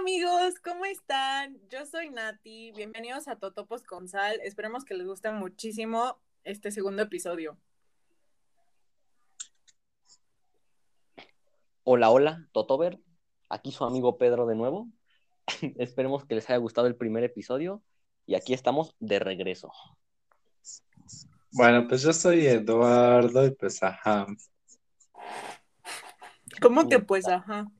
amigos, ¿cómo están? Yo soy Nati, bienvenidos a Totopos con Sal, esperemos que les guste muchísimo este segundo episodio. Hola, hola, Totover, aquí su amigo Pedro de nuevo. esperemos que les haya gustado el primer episodio y aquí estamos de regreso. Bueno, pues yo soy Eduardo y pues ajá. ¿Cómo que pues ajá?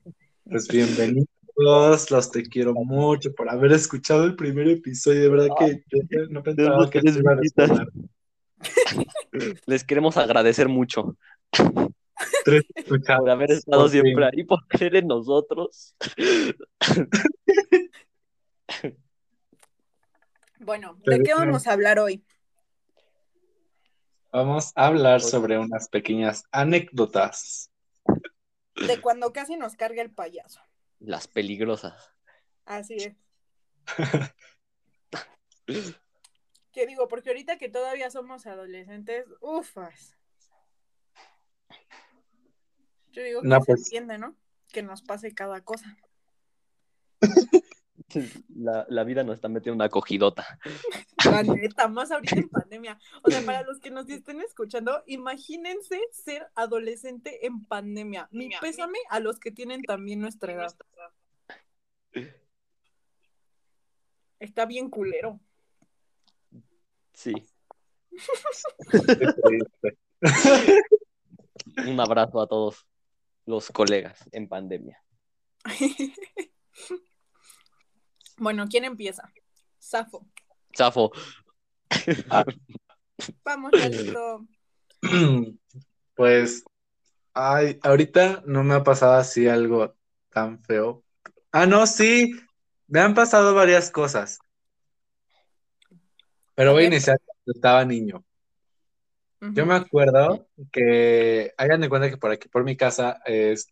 Pues bienvenidos, los te quiero mucho por haber escuchado el primer episodio, de verdad que yo no pensaba que les se iban a escuchar. Les queremos agradecer mucho Tres por haber estado por fin. siempre ahí, por creer en nosotros. Bueno, ¿de qué vamos a hablar hoy? Vamos a hablar sobre unas pequeñas anécdotas. De cuando casi nos carga el payaso. Las peligrosas. Así es. ¿Qué digo? Porque ahorita que todavía somos adolescentes, ufas. Yo digo que No, se pues. entiende, ¿no? Que nos pase cada cosa. La, la vida nos está metiendo una cogidota. La neta, más ahorita en pandemia. O sea, para los que nos estén escuchando, imagínense ser adolescente en pandemia. Mi pésame a los que tienen también nuestra edad. Está bien culero. Sí. Un abrazo a todos los colegas en pandemia. Bueno, ¿quién empieza? Safo. Zafo. Vamos, Lalito. Pues, ay, ahorita no me ha pasado así algo tan feo. Ah, no, sí, me han pasado varias cosas. Pero voy a iniciar cuando estaba niño. Yo me acuerdo que, hagan de cuenta que por aquí, por mi casa, es,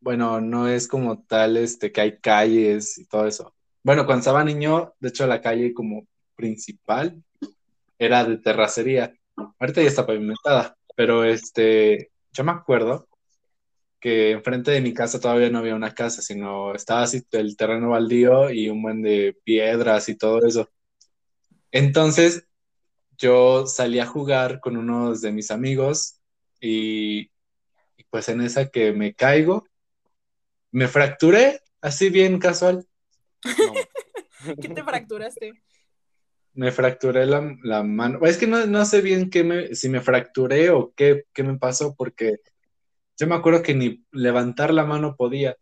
bueno, no es como tal, este, que hay calles y todo eso. Bueno, cuando estaba niño, de hecho, la calle como principal era de terracería. Ahorita ya está pavimentada, pero este, yo me acuerdo que enfrente de mi casa todavía no había una casa, sino estaba así el terreno baldío y un buen de piedras y todo eso. Entonces, yo salí a jugar con unos de mis amigos y, pues en esa que me caigo, me fracturé, así bien casual. ¿Qué te fracturaste? Me fracturé la, la mano. Es que no, no sé bien qué me, si me fracturé o qué, qué me pasó, porque yo me acuerdo que ni levantar la mano podía.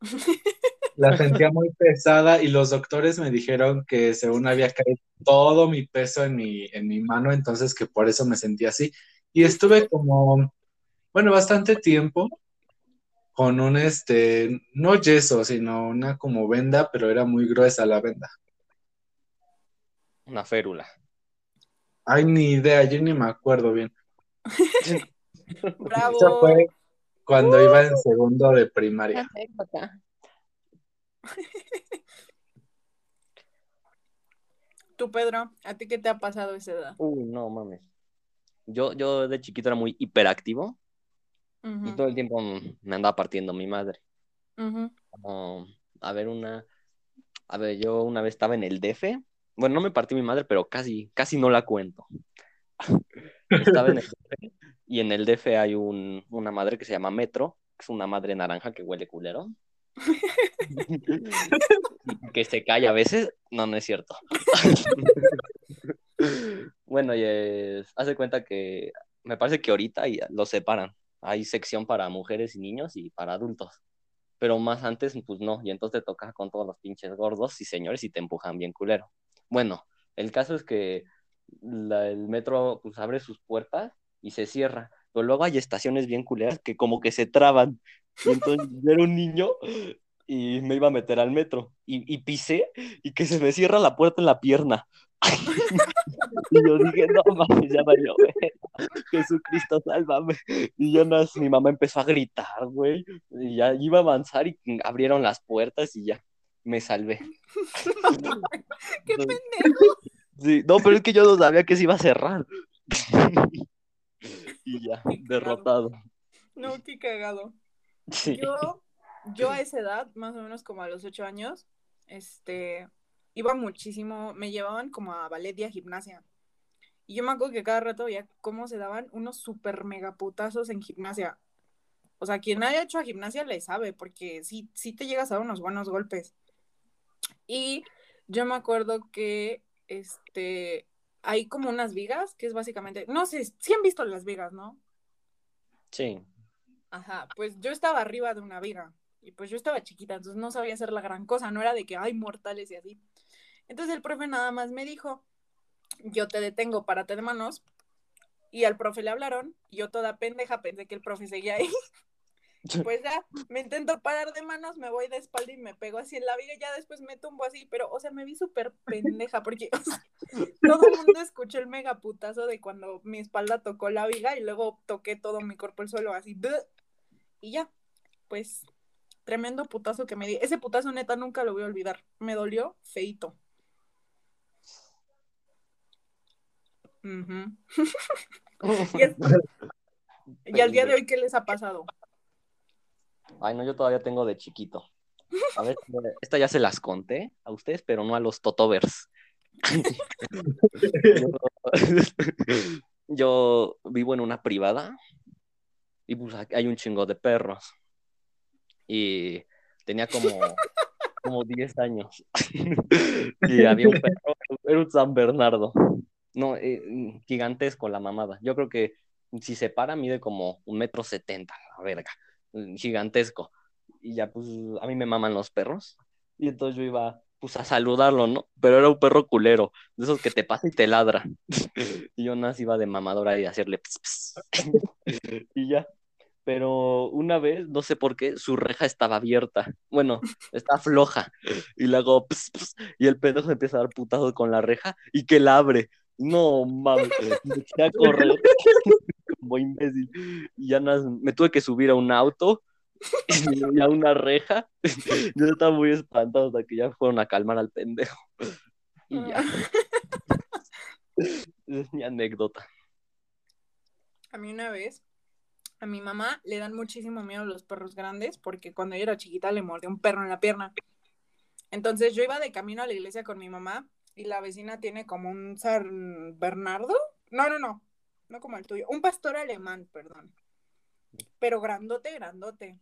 La sentía muy pesada y los doctores me dijeron que según había caído todo mi peso en mi, en mi mano, entonces que por eso me sentía así. Y estuve como, bueno, bastante tiempo con un, este, no yeso, sino una como venda, pero era muy gruesa la venda. Una férula. Ay, ni idea, yo ni me acuerdo bien. Bravo. Eso fue cuando iba en segundo de primaria. Tú, Pedro, ¿a ti qué te ha pasado esa edad? Uy, no mames. Yo, yo de chiquito era muy hiperactivo y todo el tiempo me andaba partiendo mi madre. Como, a ver, una. A ver, yo una vez estaba en el DF. Bueno, no me partí mi madre, pero casi, casi no la cuento. Estaba en el DF y en el DF hay un, una madre que se llama Metro, que es una madre naranja que huele culero. que se cae a veces. No, no es cierto. bueno, y es, haz de cuenta que me parece que ahorita ya lo separan. Hay sección para mujeres y niños y para adultos. Pero más antes, pues no. Y entonces te tocas con todos los pinches gordos y señores y te empujan bien culero. Bueno, el caso es que la- el metro pues abre sus puertas y se cierra. Pero luego hay estaciones bien culeras que como que se traban. Y entonces yo era un niño y me iba a meter al metro. Y, y pisé y que se me cierra la puerta en la pierna. Y yo dije, no mames, ya valió, verga. Jesucristo, sálvame. Y yo no, mi mamá empezó a gritar, güey. Y ya iba a avanzar y abrieron las puertas y ya me salvé. ¡Qué pendejo! sí, no, pero es que yo no sabía que se iba a cerrar. Y ya, Qué cagado. derrotado. No, qué cagado. Sí. Yo, yo a esa edad, más o menos como a los ocho años, este, iba muchísimo, me llevaban como a ballet y a gimnasia. Y yo me acuerdo que cada rato veía cómo se daban unos super mega putazos en gimnasia. O sea, quien haya hecho a gimnasia le sabe, porque sí, sí te llegas a unos buenos golpes. Y yo me acuerdo que este hay como unas vigas, que es básicamente, no sé, sí han visto las vigas, ¿no? Sí. Ajá, pues yo estaba arriba de una viga y pues yo estaba chiquita, entonces no sabía hacer la gran cosa, no era de que hay mortales y así. Entonces el profe nada más me dijo, yo te detengo, párate de manos. Y al profe le hablaron, y yo toda pendeja pensé que el profe seguía ahí. Pues ya, me intento parar de manos, me voy de espalda y me pego así en la viga, y ya después me tumbo así, pero, o sea, me vi súper pendeja, porque todo el mundo escuchó el megaputazo de cuando mi espalda tocó la viga y luego toqué todo mi cuerpo el suelo así, y ya, pues, tremendo putazo que me di. Ese putazo neta nunca lo voy a olvidar, me dolió feito. y, al día de hoy, ¿qué les ha pasado? Ay, no, yo todavía tengo de chiquito. A ver, esta ya se las conté a ustedes, pero no a los totovers. yo, vivo en una privada y pues hay un chingo de perros. Y tenía como, como 10 años. y había un perro, era un San Bernardo. No, eh, gigantesco la mamada. Yo creo que si se para mide como un metro setenta, la verga. Mm, gigantesco. Y ya, pues, a mí me maman los perros. Y entonces yo iba, pues, a saludarlo, ¿no? Pero era un perro culero, de esos que te pasa y te ladra. y yo nací iba de mamadora y hacerle y ya. Pero una vez, no sé por qué, su reja estaba abierta. Bueno, está floja. Y luego, y el se empieza a dar putado con la reja y que la abre. No, mames, me a correr como imbécil. Y ya me tuve que subir a un auto y a una reja. Yo estaba muy espantado hasta que ya fueron a calmar al pendejo. Y ya. es mi anécdota. A mí una vez, a mi mamá le dan muchísimo miedo los perros grandes porque cuando ella era chiquita le mordió un perro en la pierna. Entonces yo iba de camino a la iglesia con mi mamá y la vecina tiene como un San Bernardo. No, no, no, no como el tuyo. Un pastor alemán, perdón. Pero grandote, grandote.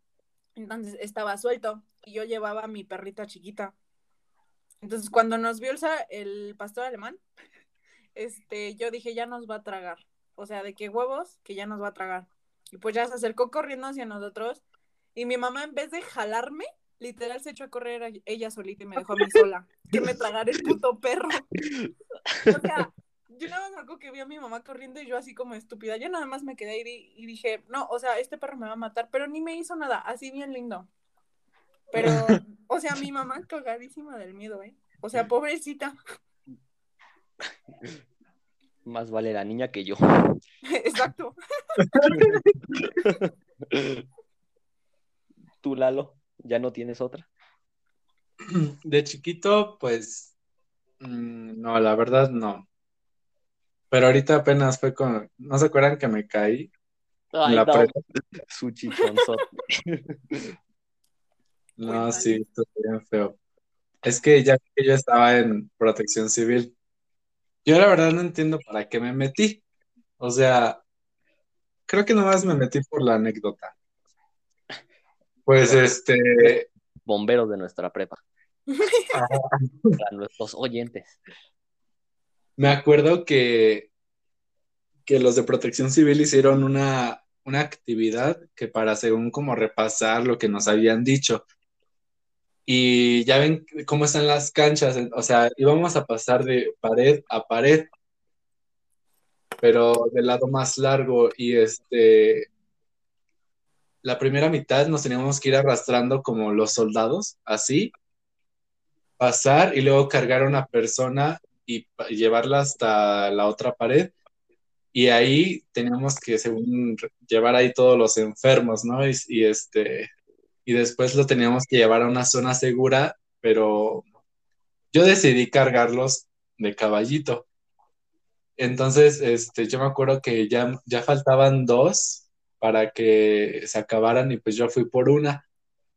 Entonces estaba suelto y yo llevaba a mi perrita chiquita. Entonces cuando nos vio el, el pastor alemán, este, yo dije, ya nos va a tragar. O sea, de qué huevos, que ya nos va a tragar. Y pues ya se acercó corriendo hacia nosotros. Y mi mamá, en vez de jalarme, literal se echó a correr ella solita y me dejó a mí sola. Que me tragara el puto perro. O sea, yo nada más me acuerdo que vi a mi mamá corriendo y yo así como estúpida. Yo nada más me quedé ahí y dije, no, o sea, este perro me va a matar, pero ni me hizo nada, así bien lindo. Pero, o sea, mi mamá cagadísima del miedo, ¿eh? O sea, pobrecita. Más vale la niña que yo. Exacto. Tú, Lalo. ¿Ya no tienes otra? De chiquito, pues, mm, no, la verdad no. Pero ahorita apenas fue con, ¿no se acuerdan que me caí? Ay, la no. Su chichonzo. no, sí, esto bien feo. Es que ya que yo estaba en protección civil, yo la verdad no entiendo para qué me metí. O sea, creo que nomás me metí por la anécdota. Pues este. Bomberos de nuestra prepa. Para nuestros oyentes. Me acuerdo que, que los de protección civil hicieron una, una actividad que para según como repasar lo que nos habían dicho. Y ya ven cómo están las canchas, o sea, íbamos a pasar de pared a pared, pero del lado más largo y este la primera mitad nos teníamos que ir arrastrando como los soldados, así, pasar y luego cargar a una persona y llevarla hasta la otra pared. Y ahí teníamos que, llevar ahí todos los enfermos, ¿no? Y, este, y después lo teníamos que llevar a una zona segura, pero yo decidí cargarlos de caballito. Entonces, este, yo me acuerdo que ya, ya faltaban dos para que se acabaran y pues yo fui por una.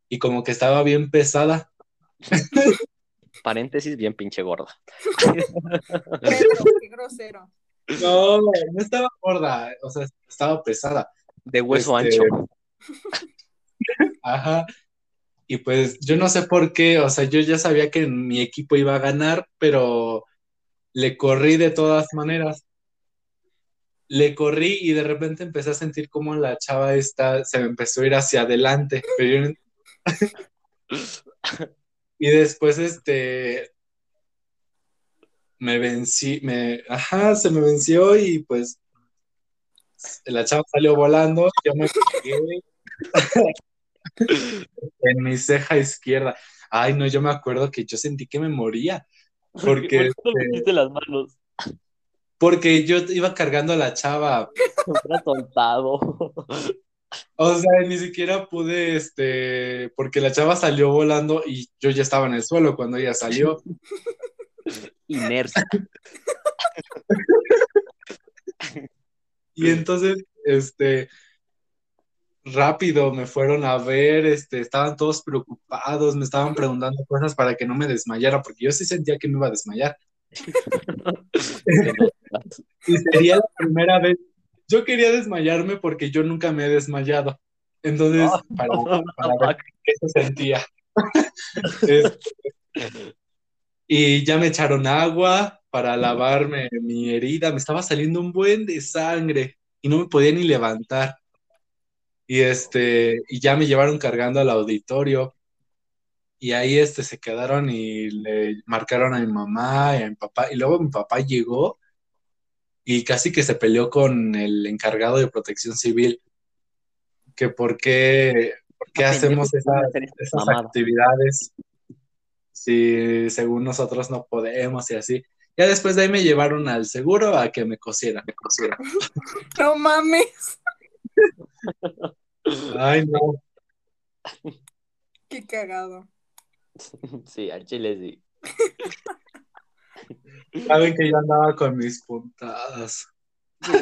y como que estaba bien pesada. Paréntesis, bien pinche gorda. Pero, qué grosero. No, no estaba gorda, o sea, estaba pesada. De hueso Este, ancho. Ajá. Y pues yo no sé por qué, o sea, yo ya sabía que mi equipo iba a ganar, pero le corrí de todas maneras. Le corrí y de repente empecé a sentir como la chava esta se me empezó a ir hacia adelante. pero yo no- y después este me vencí, me, ajá, se me venció y pues la chava salió volando, yo me pegué en mi ceja izquierda. Ay, no, yo me acuerdo que yo sentí que me moría, porque, ¿Por qué metiste las manos? porque yo iba cargando a la chava, Me hubiera soltado. O sea, ni siquiera pude, este, porque la chava salió volando y yo ya estaba en el suelo cuando ella salió. Inercia. Y entonces, este, rápido me fueron a ver, este, estaban todos preocupados, me estaban preguntando cosas para que no me desmayara, porque yo sí sentía que me iba a desmayar. Y sería la primera vez. Yo quería desmayarme porque yo nunca me he desmayado. Entonces, para, para ver qué se sentía. Este, y ya me echaron agua para lavarme mi herida. Me estaba saliendo un buen de sangre y no me podía ni levantar. Y este, y ya me llevaron cargando al auditorio. Y ahí este se quedaron y le marcaron a mi mamá y a mi papá. Y luego mi papá llegó y casi que se peleó con el encargado de protección civil. Que por qué, por qué hacemos esas, actividades si según nosotros no podemos y así. Ya después de ahí me llevaron al seguro a que me cosieran, me cosieran. No mames. Ay, no. Qué cagado. Sí, al chile sí. Saben que yo andaba con mis puntadas.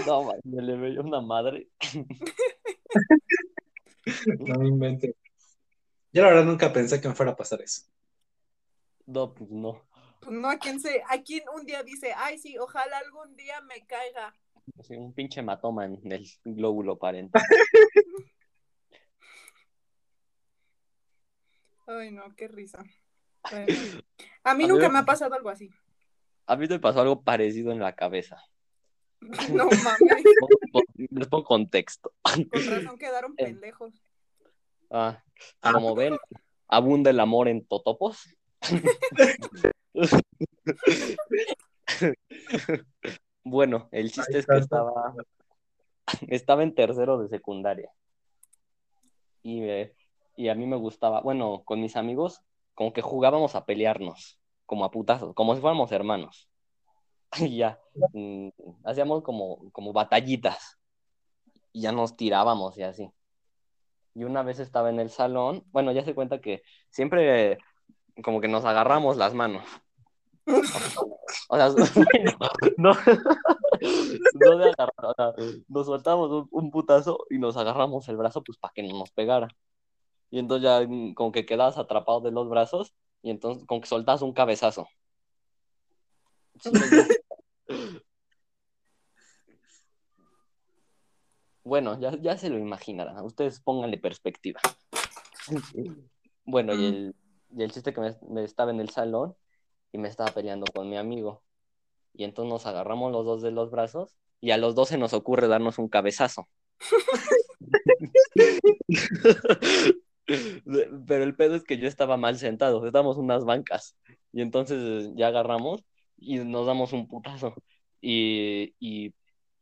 No, man, me le veía una madre. No me inventen. Yo la verdad nunca pensé que me fuera a pasar eso. No, pues no. Pues no, a quién se, a quién un día dice, ay sí, ojalá algún día me caiga. Sí, un pinche hematoma en el glóbulo parental. Ay no, qué risa. Bueno, a mí A nunca ver. me ha pasado algo así. A mí me pasó algo parecido en la cabeza. No mames. Les pongo contexto. Con razón quedaron pendejos. Ah, Ah. como ven, abunda el amor en totopos. Bueno, el chiste es que estaba, estaba en tercero de secundaria. Y, eh, y a mí me gustaba, bueno, con mis amigos, como que jugábamos a pelearnos, como a putazos, como si fuéramos hermanos. Y ya, mm, hacíamos como, como batallitas. Y ya nos tirábamos y así. Y una vez estaba en el salón, bueno, ya se cuenta que siempre como que nos agarramos las manos. O sea, no, no agarrar, o sea, nos soltamos un, un putazo y nos agarramos el brazo pues para que no nos pegara. Y entonces ya mm, como que quedabas atrapado de los brazos y entonces como que soltabas un cabezazo. Bueno, ya, ya se lo imaginarán. Ustedes pónganle perspectiva. Bueno, y el, y el chiste que me, me estaba en el salón y me estaba peleando con mi amigo. Y entonces nos agarramos los dos de los brazos y a los dos se nos ocurre darnos un cabezazo. Pero el pedo es que yo estaba mal sentado, estábamos unas bancas. Y entonces ya agarramos y nos damos un putazo. Y, y,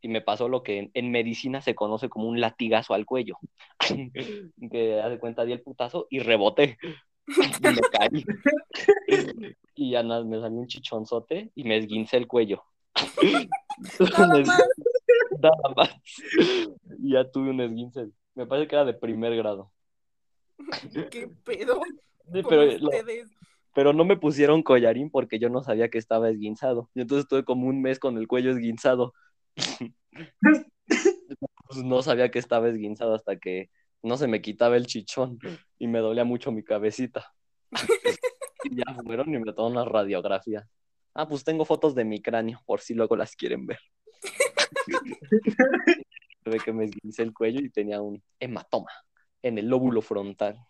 y me pasó lo que en, en medicina se conoce como un latigazo al cuello. que hace cuenta, di el putazo y reboté. Y me caí. y ya nada, me salió un chichonzote y me esguincé el cuello. Nada más. Nada más. Y ya tuve un esguince. Me parece que era de primer grado. ¿Qué pedo? Sí, con pero, lo- ustedes? pero no me pusieron collarín porque yo no sabía que estaba esguinzado. Y entonces estuve como un mes con el cuello esguinzado. Pues no sabía que estaba esguinzado hasta que no se me quitaba el chichón y me dolía mucho mi cabecita. y ya fueron y me tomaron una radiografía. Ah, pues tengo fotos de mi cráneo, por si luego las quieren ver. Tuve que me esguince el cuello y tenía un hematoma en el lóbulo frontal.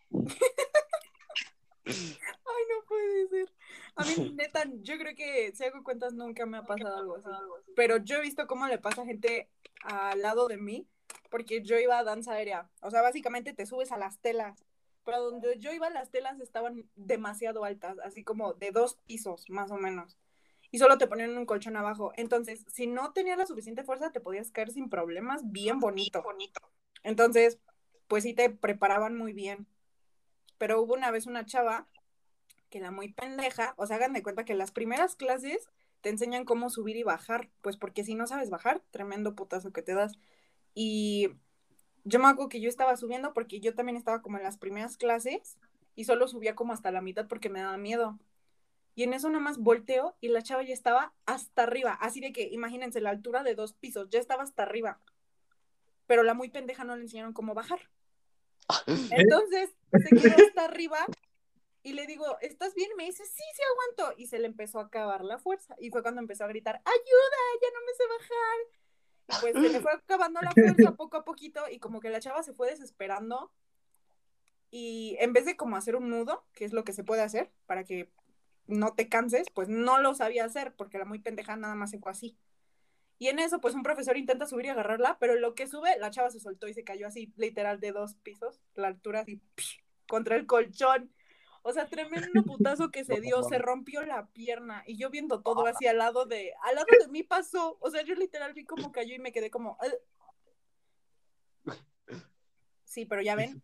Ay, no puede ser. A mí, neta, yo creo que si hago cuentas nunca me ha pasado algo así. Pero yo he visto cómo le pasa a gente al lado de mí, porque yo iba a danza aérea. O sea, básicamente te subes a las telas. Pero donde yo iba, las telas estaban demasiado altas, así como de dos pisos, más o menos. Y solo te ponían un colchón abajo. Entonces, si no tenías la suficiente fuerza, te podías caer sin problemas, bien bonito. bonito. Entonces, pues sí te preparaban muy bien. Pero hubo una vez una chava que la muy pendeja, o sea, hagan de cuenta que las primeras clases te enseñan cómo subir y bajar, pues porque si no sabes bajar, tremendo putazo que te das. Y yo me acuerdo que yo estaba subiendo porque yo también estaba como en las primeras clases y solo subía como hasta la mitad porque me daba miedo. Y en eso nada más volteo y la chava ya estaba hasta arriba, así de que imagínense la altura de dos pisos, ya estaba hasta arriba. Pero la muy pendeja no le enseñaron cómo bajar. Entonces se quedó hasta arriba y le digo, ¿estás bien? me dice, sí, sí aguanto. Y se le empezó a acabar la fuerza. Y fue cuando empezó a gritar, ayuda, ya no me sé bajar. Y pues se le fue acabando la fuerza poco a poquito y como que la chava se fue desesperando. Y en vez de como hacer un nudo, que es lo que se puede hacer para que no te canses, pues no lo sabía hacer porque era muy pendeja, nada más se fue así. Y en eso, pues un profesor intenta subir y agarrarla, pero lo que sube, la chava se soltó y se cayó así, literal, de dos pisos, la altura así, contra el colchón. O sea, tremendo putazo que se dio, se rompió la pierna y yo viendo todo así al lado de, al lado de mí pasó, o sea, yo literal vi cómo cayó y me quedé como... Sí, pero ya ven.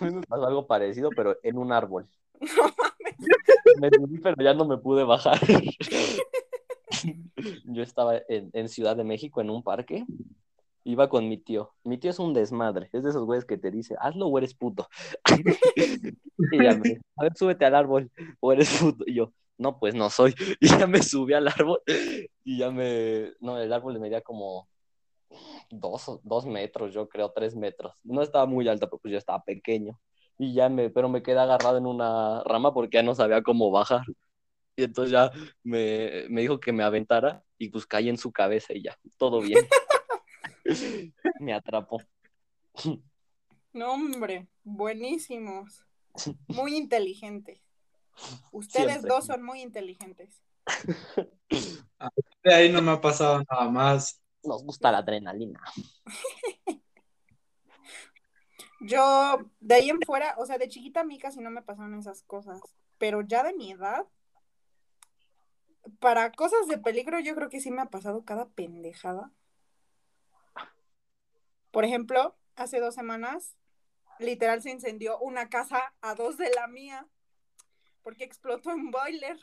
A mí me pasó algo parecido, pero en un árbol. Me subí, pero ya no me pude bajar. Yo estaba en, Ciudad de México en un parque iba con mi tío. Mi tío es un desmadre, es de esos güeyes que te dice, hazlo o eres puto. y ya me, a ver, súbete al árbol o eres puto. Y yo, no, pues no soy. Y ya me subí al árbol y ya me, no, el árbol me medía como dos, dos metros, yo creo, tres metros. No estaba muy alto, pero pues yo estaba pequeño. Y ya me, pero me quedé agarrado en una rama porque ya no sabía cómo bajar. Y entonces ya me, me dijo que me aventara y pues caí en su cabeza y ya, todo bien. Me atrapó. No, hombre, buenísimos. Muy inteligentes. Ustedes dos son muy inteligentes. De ahí no me ha pasado nada más. Nos gusta la adrenalina. Yo, de ahí en fuera, o sea, de chiquita a mí casi no me pasaron esas cosas, pero ya de mi edad, para cosas de peligro, yo creo que sí me ha pasado cada pendejada. Por ejemplo, hace dos semanas, literal se incendió una casa a dos de la mía porque explotó un boiler.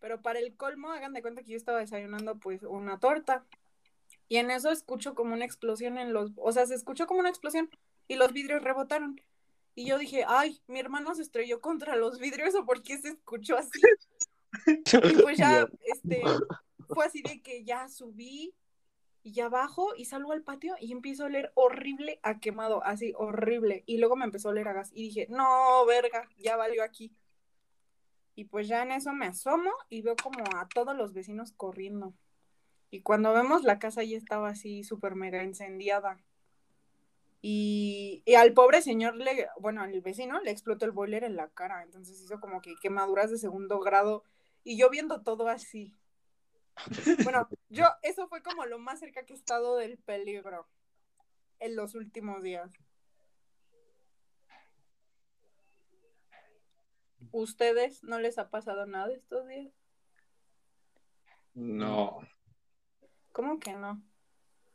Pero para el colmo, hagan de cuenta que yo estaba desayunando pues una torta. Y en eso escucho como una explosión en los, o sea, se escuchó como una explosión y los vidrios rebotaron. Y yo dije, ay, mi hermano se estrelló contra los vidrios o por qué se escuchó así. Y pues ya, este, fue así de que ya subí, y ya bajo y salgo al patio y empiezo a oler horrible a quemado, así horrible. Y luego me empezó a oler a gas y dije, no, verga, ya valió aquí. Y pues ya en eso me asomo y veo como a todos los vecinos corriendo. Y cuando vemos la casa ya estaba así súper mega incendiada. Y, y, al pobre señor, le, bueno, al vecino le explotó el boiler en la cara. Entonces hizo como que quemaduras de segundo grado. Y yo viendo todo así. Bueno, yo, eso fue como lo más cerca que he estado del peligro en los últimos días. ¿Ustedes no les ha pasado nada estos días? No. ¿Cómo que no?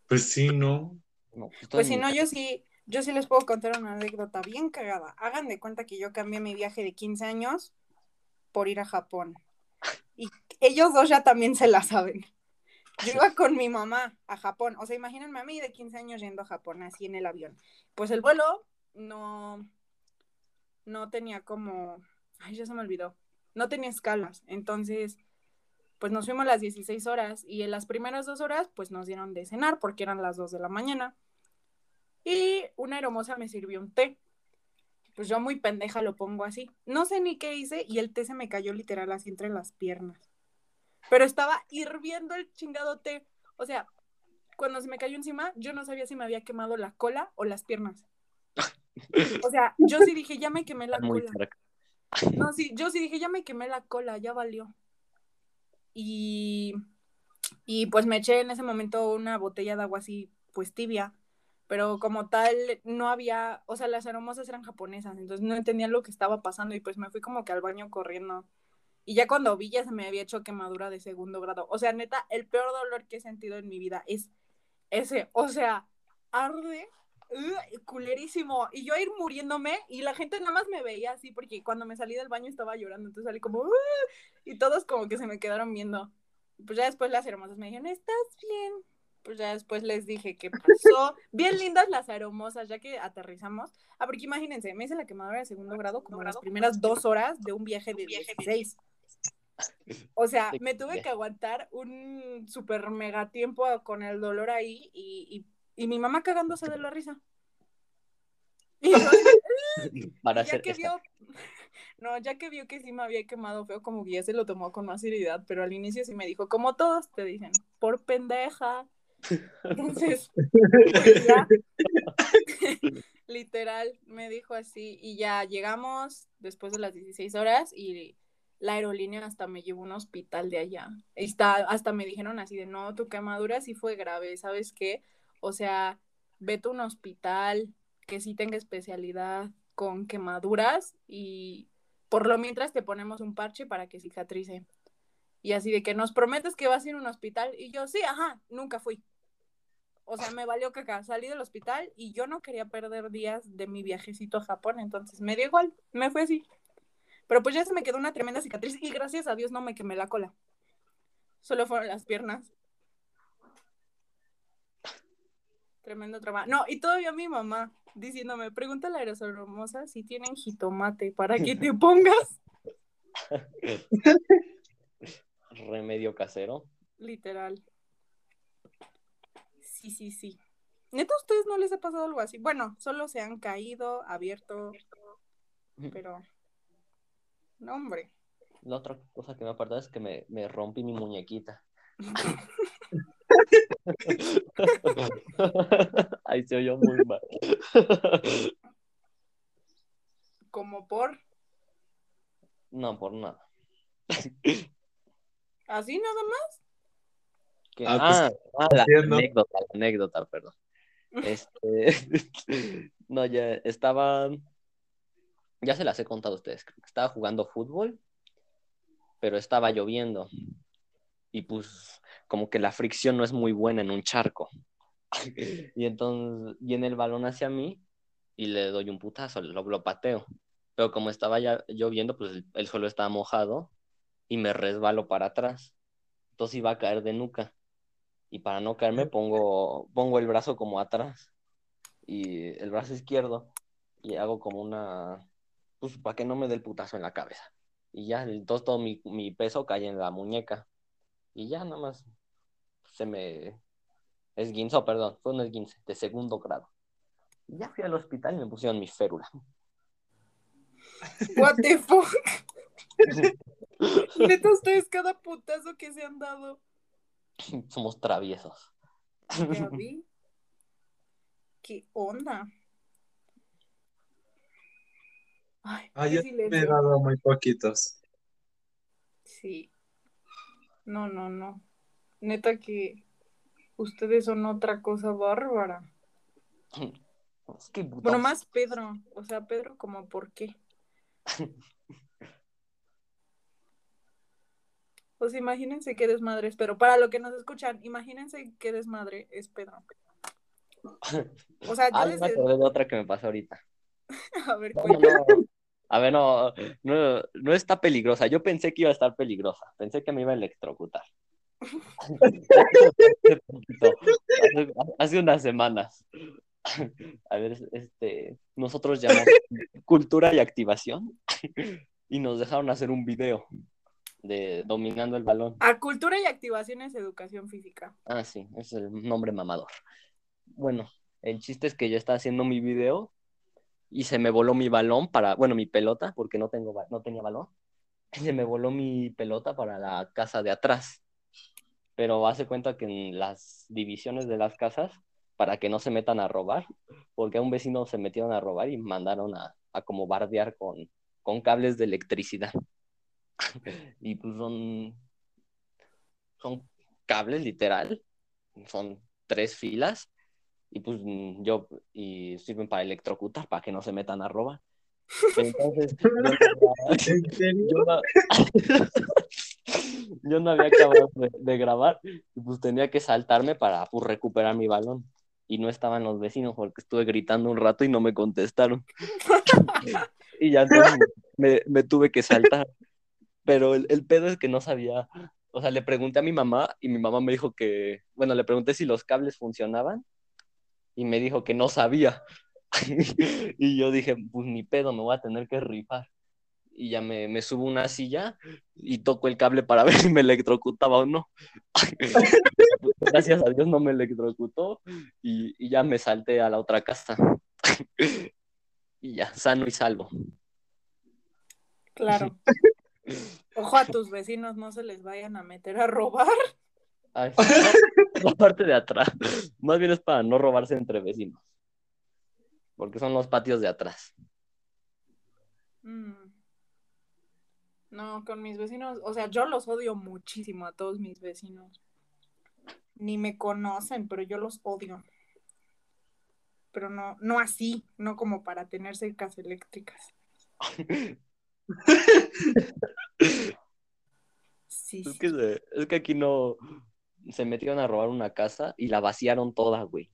Pues sí, no. pues, pues si no, yo sí, yo sí les puedo contar una anécdota bien cagada. Hagan de cuenta que yo cambié mi viaje de 15 años por ir a Japón. Ellos dos ya también se la saben. Yo iba con mi mamá a Japón. O sea, imagínense a mí de 15 años yendo a Japón, así en el avión. Pues el vuelo no, no tenía como, ay, ya se me olvidó, no tenía escalas. Entonces, pues nos fuimos las 16 horas y en las primeras dos horas, pues nos dieron de cenar porque eran las 2 de la mañana. Y una hermosa me sirvió un té. Pues yo muy pendeja lo pongo así. No sé ni qué hice y el té se me cayó literal así entre las piernas. Pero estaba hirviendo el chingado té. O sea, cuando se me cayó encima, yo no sabía si me había quemado la cola o las piernas. O sea, yo sí dije, ya me quemé la Muy cola. No, sí, yo sí dije, ya me quemé la cola, ya valió. Y, y pues me eché en ese momento una botella de agua así, pues tibia, pero como tal no había, o sea, las aromosas eran japonesas, entonces no entendía lo que estaba pasando y pues me fui como que al baño corriendo. Y ya cuando vi ya se me había hecho quemadura de segundo grado. O sea, neta, el peor dolor que he sentido en mi vida es ese, o sea, arde ugh, culerísimo. Y yo ir muriéndome y la gente nada más me veía así porque cuando me salí del baño estaba llorando. Entonces salí como, "Ugh", y todos como que se me quedaron viendo. Pues ya después las hermosas me dijeron, ¿estás bien? Pues ya después les dije qué pasó. Bien lindas las hermosas, ya que aterrizamos. Ah, porque imagínense, me hice la quemadura de segundo grado como las primeras dos horas de un viaje de 16. O sea, me tuve que aguantar un super mega tiempo con el dolor ahí y, y, y mi mamá cagándose de la risa. Y yo, Para y ya que vio, no, ya que vio que sí me había quemado feo, como que ya se lo tomó con más seriedad, pero al inicio sí me dijo, como todos te dicen, por pendeja. Entonces, pues ya, literal, me dijo así, y ya llegamos después de las 16 horas y la aerolínea hasta me llevó a un hospital de allá. Está, hasta me dijeron así de, no, tu quemadura sí fue grave, ¿sabes qué? O sea, vete a un hospital que sí tenga especialidad con quemaduras y por lo mientras te ponemos un parche para que cicatrice. Y así de que nos prometes que vas a ir a un hospital y yo, sí, ajá, nunca fui. O sea, me valió caca, salí del hospital y yo no quería perder días de mi viajecito a Japón, entonces me dio igual, me fue así. Pero pues ya se me quedó una tremenda cicatriz y gracias a Dios no me quemé la cola. Solo fueron las piernas. Tremendo trabajo. No, y todavía mi mamá diciéndome, pregúntale a las hermosas si tienen jitomate para que te pongas. Remedio casero. Literal. Sí, sí, sí. ¿Neta a ustedes no les ha pasado algo así? Bueno, solo se han caído, abierto, pero... No, hombre. La otra cosa que me apartado es que me, me rompí mi muñequita. Ahí se oyó muy mal. Como por... No, por nada. ¿Así nada más? ¿Qué? Ah, pues, Ah, ah, la anécdota, la anécdota, perdón. Este, no, ya estaba, ya se las he contado a ustedes, estaba jugando fútbol, pero estaba lloviendo y pues como que la fricción no es muy buena en un charco. Y entonces viene el balón hacia mí y le doy un putazo, lo, lo pateo. Pero como estaba ya lloviendo, pues el, el suelo estaba mojado y me resbalo para atrás. Entonces iba a caer de nuca. Y para no caerme pongo, pongo el brazo como atrás y el brazo izquierdo y hago como una, pues para que no me dé el putazo en la cabeza. Y ya, entonces todo mi, mi peso cae en la muñeca. Y ya nada más se me esguinzó, perdón, fue un esguince de segundo grado. Y ya fui al hospital y me pusieron mi férula. What the fuck? Neta, ustedes cada putazo que se han dado. Somos traviesos. ¿Qué onda? Ay, Ah, yo me he dado muy poquitos. Sí. No, no, no. Neta que ustedes son otra cosa bárbara. Es que Bueno, más Pedro. O sea, Pedro, como por qué. Pues imagínense qué desmadre es, pero para lo que nos escuchan, imagínense qué desmadre es Pedro. O sea, yo Ah, me acordé de otra que me pasó ahorita. A ver, No. A ver, no, no, no está peligrosa. Yo pensé que iba a estar peligrosa. Pensé que me iba a electrocutar. Hace hace, hace unas semanas. A ver, este, nosotros llamamos cultura y activación y nos dejaron hacer un video de dominando el balón. A cultura y activación es educación física. Ah, sí, es el nombre mamador. Bueno, El chiste es que yo estaba haciendo mi video y se me voló mi balón para, bueno, mi pelota, porque no, tengo, no tenía balón. Se me voló mi pelota para la casa de atrás. Pero hace cuenta que en las divisiones de las casas, para que no se metan a robar, porque a un vecino se metieron a robar y mandaron a, a como bardear con, con cables de electricidad. y pues son, son cables literal, son tres filas y pues yo y sirven para electrocutar para que no se metan a robar. Entonces, yo no, había acabado de, grabar y pues tenía que saltarme para pues, recuperar mi balón. Y no estaban los vecinos porque estuve gritando un rato y no me contestaron. y ya entonces me, me tuve que saltar. Pero el, el, pedo es que no sabía, o sea, le pregunté a mi mamá y mi mamá me dijo que, bueno, le pregunté si los cables funcionaban y me dijo que no sabía. y yo dije, pues ni pedo, me voy a tener que rifar. Y ya me, me subo una silla y toco el cable para ver si me electrocutaba o no. Gracias a Dios no me electrocutó y, y ya me salté a la otra casa. y ya, sano y salvo. Claro. Ojo a tus vecinos, no se les vayan a meter a robar. la parte de atrás. Más bien es para no robarse entre vecinos. Porque son los patios de atrás. Mm. No, con mis vecinos, o sea, yo los odio muchísimo a todos mis vecinos. Ni me conocen, pero yo los odio. Pero no, no así, no como para tener cercas eléctricas. sí, es, Que, es que aquí no, se metieron a robar una casa y la vaciaron toda, güey.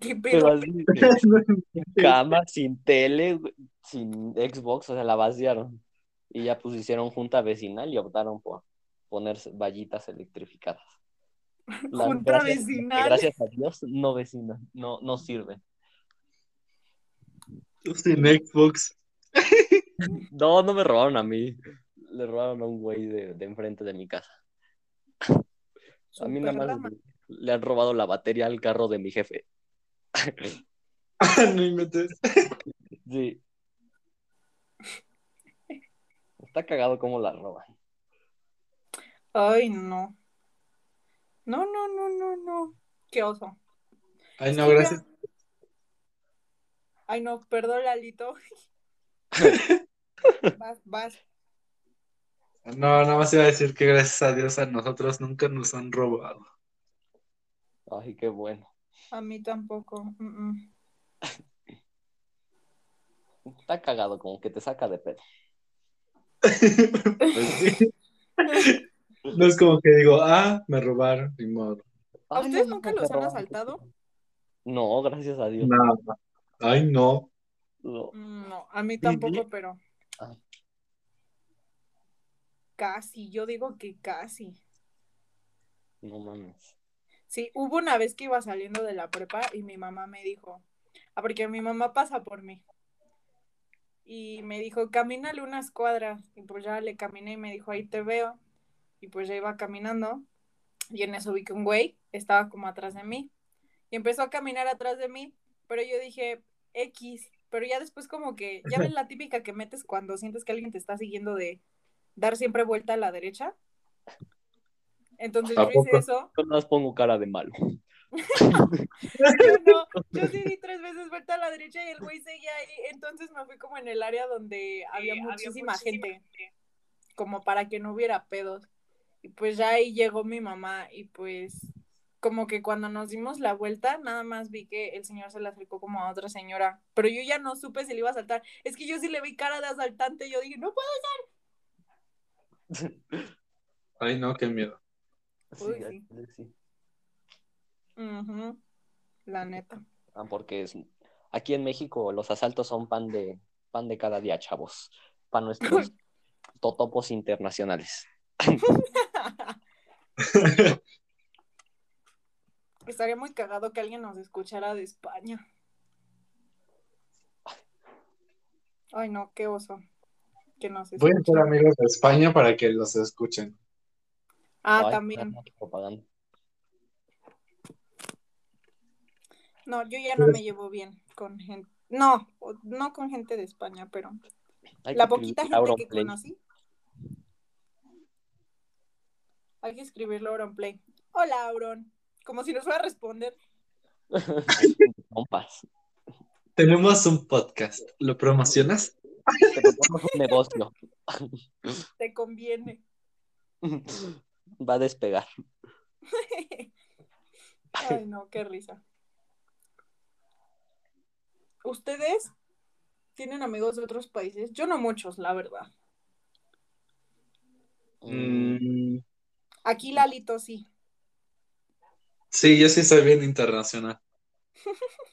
¿Qué pedo? cama, sin tele, sin Xbox, o sea, la vaciaron. Y ya pues hicieron junta vecinal y optaron por poner vallitas electrificadas. junta vecinal. Gracias a Dios, no vecina, no, no sirve. Sin Xbox. No, no me robaron a mí. Le robaron a un güey de, de enfrente de mi casa. A mí nada más le han robado la batería al carro de mi jefe. no inventes. Sí. Está cagado cómo la roban. Ay, no. No, no, no, no, no. Qué oso. Ay, no, gracias. Ay, no, perdón, Lalito. vas, vas. No, nada más iba a decir que gracias a Dios a nosotros nunca nos han robado. Ay, qué bueno. A mí tampoco. Está cagado, como que te saca de pedo. no es como que digo, ah, me robaron, ni modo. ¿A ustedes nunca los han asaltado? No, gracias a Dios. Ay, no. No, no a mí tampoco, pero. Ah. Casi, yo digo que casi. No mames. Sí, hubo una vez que iba saliendo de la prepa y mi mamá me dijo, ah, porque mi mamá pasa por mí. Y me dijo, camínale unas cuadras. Y pues ya le caminé y me dijo, ahí te veo. Y pues ya iba caminando. Y en eso vi que un güey estaba como atrás de mí. Y empezó a caminar atrás de mí. Pero yo dije, X. Pero ya después como que, ya ves la típica que metes cuando sientes que alguien te está siguiendo de dar siempre vuelta a la derecha. Entonces yo hice eso. Yo no pongo cara de malo. yo no, yo sí di tres veces vuelta a la derecha y el güey seguía ahí. Entonces me fui como en el área donde había, muchísima, gente, como para que no hubiera pedos. Y pues ya ahí llegó mi mamá y pues como que cuando nos dimos la vuelta, nada más vi que el señor se le acercó como a otra señora, pero yo ya no supe si le iba a saltar. Es que yo sí le vi cara de asaltante, yo dije, no puedo ser. Ay, no, qué miedo. sí. La neta. Ah, porque es, aquí en México los asaltos son pan de, pan de cada día, chavos. Para nuestros totopos internacionales. Estaría muy cagado que alguien nos escuchara de España. Ay, no, qué oso. Voy a ser amigos de España para que los escuchen. Ah, también. No, yo ya no me llevo bien con gente. No, no con gente de España, pero la poquita gente que conocí. Hay que escribirlo Auronplay. Hola, Auron. Como si nos fuera a responder. Tenemos un podcast. ¿Lo promocionas? Tenemos un negocio. Te conviene. Va a despegar. Ay, no, qué risa. ¿Ustedes tienen amigos de otros países? Yo no muchos, la verdad. Mm. Aquí Lalito sí. Sí, yo sí soy bien internacional.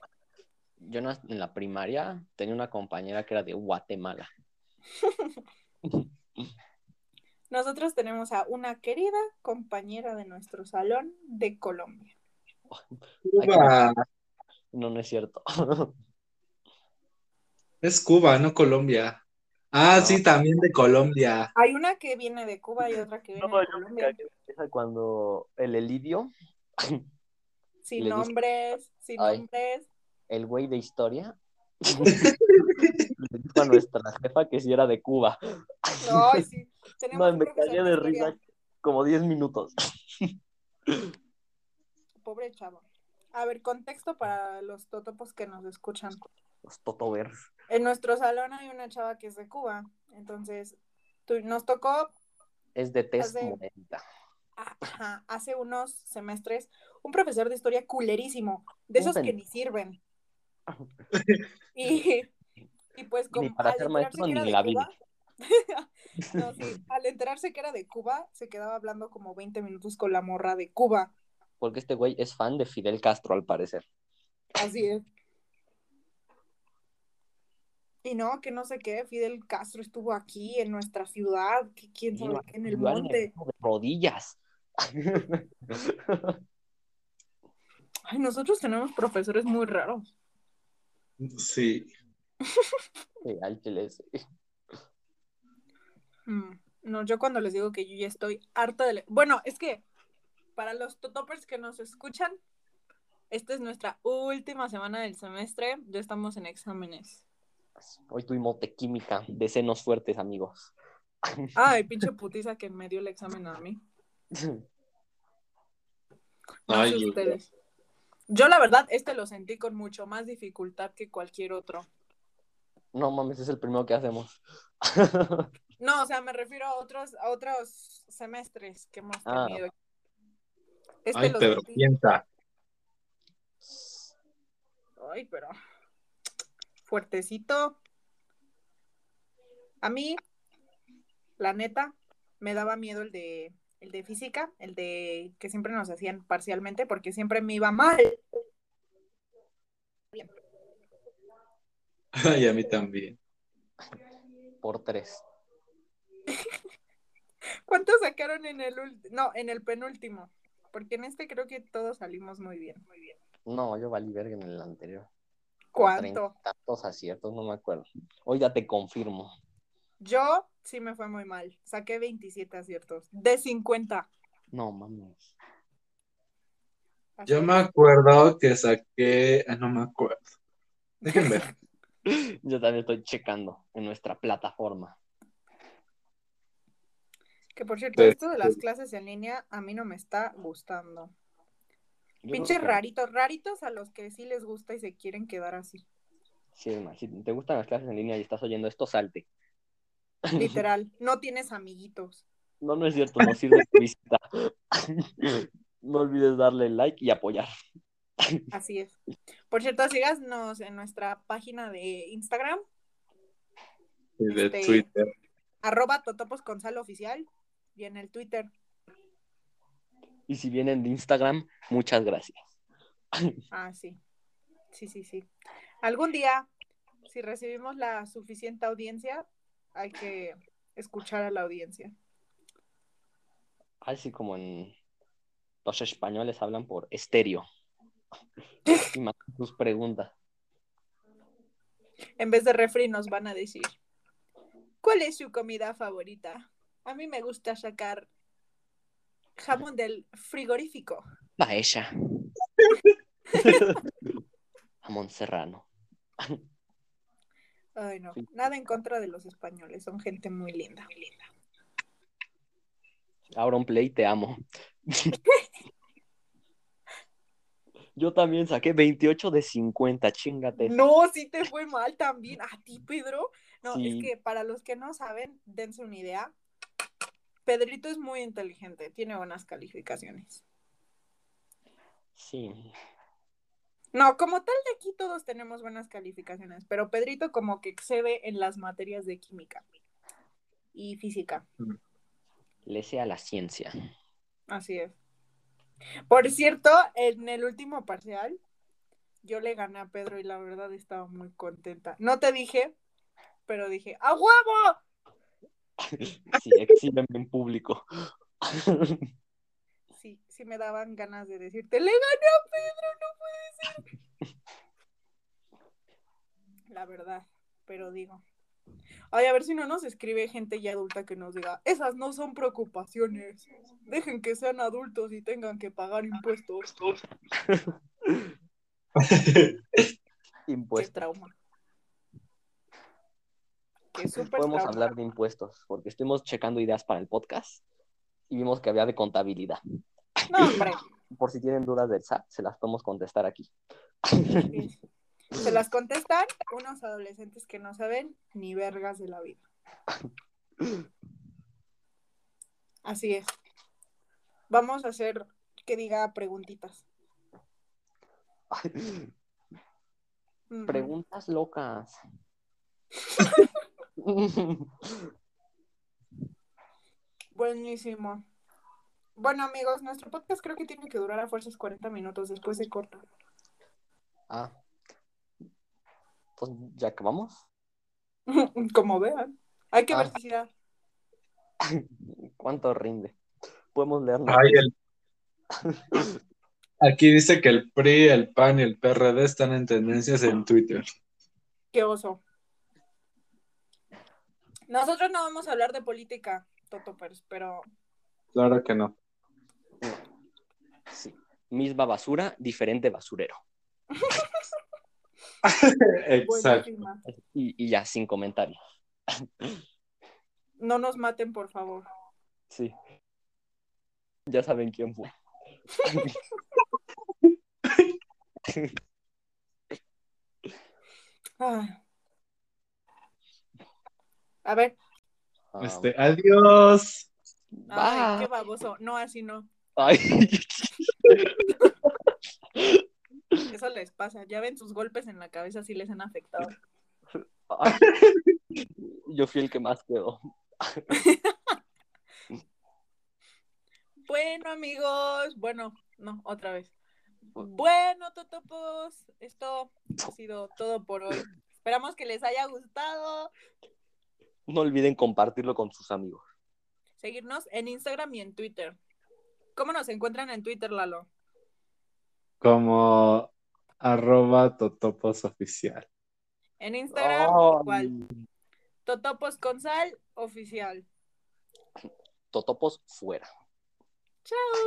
Yo en la primaria tenía una compañera que era de Guatemala. Nosotros tenemos a una querida compañera de nuestro salón de Colombia. Cuba. No, no es cierto. Es Cuba, no Colombia. Ah, sí, también de Colombia. Hay una que viene de Cuba y otra que viene de Colombia. cuando el Elidio. Sin nombres, sin nombres. El güey de historia. le dijo a nuestra jefa que si era de Cuba. Ay, sí. Tenemos me caía de risa como 10 minutos. Pobre chavo. A ver, contexto para los totopos que nos escuchan. Los totobers. En nuestro salón hay una chava que es de Cuba. Entonces, nos tocó. Es de test Ajá, hace unos semestres, un profesor de historia culerísimo, de esos que ni sirven. y, y pues como para ser maestro ni la vida. no, sí, al enterarse que era de Cuba, se quedaba hablando como 20 minutos con la morra de Cuba. Porque este güey es fan de Fidel Castro, al parecer. Así es. Y no, que no sé qué, Fidel Castro estuvo aquí en nuestra ciudad, que quién sabe qué, en el monte. de rodillas. Ay, nosotros tenemos profesores muy raros. Sí. Sí, al mm, No, yo cuando les digo que yo ya estoy harta de... Bueno, es que para los totopers que nos escuchan, esta es nuestra última semana del semestre, ya estamos en exámenes. Hoy tuvimos de química, de senos fuertes, amigos. Ay, pinche putiza que me dio el examen a mí. Ay, ustedes. Yo la verdad, este lo sentí con mucho más dificultad que cualquier otro. No mames, es el primero que hacemos. no, o sea, me refiero a otros, a otros semestres que hemos ah. tenido. Este Ay, Pedro, piensa. Ay, pero fuertecito. A mí, la neta, me daba miedo el de el de física, el de que siempre nos hacían parcialmente porque siempre me iba mal. Ay, a mí también. Por tres. ¿Cuántos sacaron en el no, en el penúltimo? Porque en este creo que todos salimos muy bien, muy bien. No, yo valí verga en el anterior. ¿Cuánto? Tantos aciertos, no me acuerdo. Hoy ya te confirmo. Yo sí me fue muy mal. Saqué 27 aciertos. De 50. No mames. Yo me acuerdo que saqué. Ah, no me acuerdo. Déjenme ver. Yo también estoy checando en nuestra plataforma. Que por cierto, esto de las clases en línea a mí no me está gustando. Pinches raritos, raritos a los que sí les gusta y se quieren quedar así. Sí, si te gustan las clases en línea y estás oyendo esto, salte. Literal, no tienes amiguitos. No, no es cierto, no sirve de visita. no olvides darle like y apoyar. Así es. Por cierto, síganos en nuestra página de Instagram. Y de este, Twitter. Arroba Totopos Oficial y en el Twitter. Y si vienen de Instagram, muchas gracias. Ah, sí. Sí, sí, sí. Algún día, si recibimos la suficiente audiencia, hay que escuchar a la audiencia. Así como en los españoles hablan por estéreo. y más tus preguntas. En vez de refri nos van a decir, ¿cuál es su comida favorita? A mí me gusta sacar jamón del frigorífico. Paella. jamón serrano. Ay, no. Nada en contra de los españoles. Son gente muy linda. Muy linda. Auron Play, te amo. Yo también saqué 28 de 50, chingate. No, sí te fue mal también. ¿A ti, Pedro? No, Sí. es que para los que no saben, dense una idea. Pedrito es muy inteligente, tiene buenas calificaciones. Sí. No, como tal de aquí todos tenemos buenas calificaciones, pero Pedrito como que excede en las materias de química y física. Le sea la ciencia. Así es. Por cierto, en el último parcial, yo le gané a Pedro y la verdad estaba muy contenta. No te dije, pero dije, ¡a huevo! Sí, exhíbeme en público. Sí, me daban ganas de decirte, le gané a Pedro, no puede ser. La verdad, pero digo. Ay, a ver si no nos escribe gente ya adulta que nos diga, esas no son preocupaciones. Dejen que sean adultos y tengan que pagar impuestos. Qué Impuestos. trauma. Qué súper Podemos trauma. hablar de impuestos, porque estuvimos checando ideas para el podcast y vimos que había de contabilidad. No, hombre. Por si tienen dudas del SAT, se las podemos contestar aquí. sí. Se las contestan unos adolescentes que no saben ni vergas de la vida. Así es. Vamos a hacer que diga preguntitas. Preguntas locas. Buenísimo. Bueno, amigos, nuestro podcast creo que tiene que durar a fuerzas 40 minutos después de corta. ah. Pues ya acabamos. Como vean. Hay que ver Ah. si da. ¿Cuánto rinde? Podemos leerlo. Ay, el- Aquí dice que el PRI, el PAN y el PRD están en tendencias en Twitter. Qué oso. Nosotros no vamos a hablar de política, Totopers, pero Claro que no. Sí. Misma basura, diferente basurero. Exacto. Y, y ya, sin comentarios. No nos maten, por favor. Sí. Ya saben quién fue. Ah. A ver, Ah, Este, adiós. ay, bye. qué baboso. No, así no. Ay. Eso les pasa. Ya ven sus golpes en la cabeza si les han afectado. Ay. Yo fui el que más quedó. Bueno, amigos. Bueno, no, otra vez. Bueno, Totopos, esto ha sido todo por hoy. Esperamos que les haya gustado. No olviden compartirlo con sus amigos. Seguirnos en Instagram y en Twitter. ¿Cómo nos encuentran en Twitter, Lalo? Como arroba totopos oficial. En Instagram, Ay. igual. Totopos con sal oficial. Totopos fuera. Chao.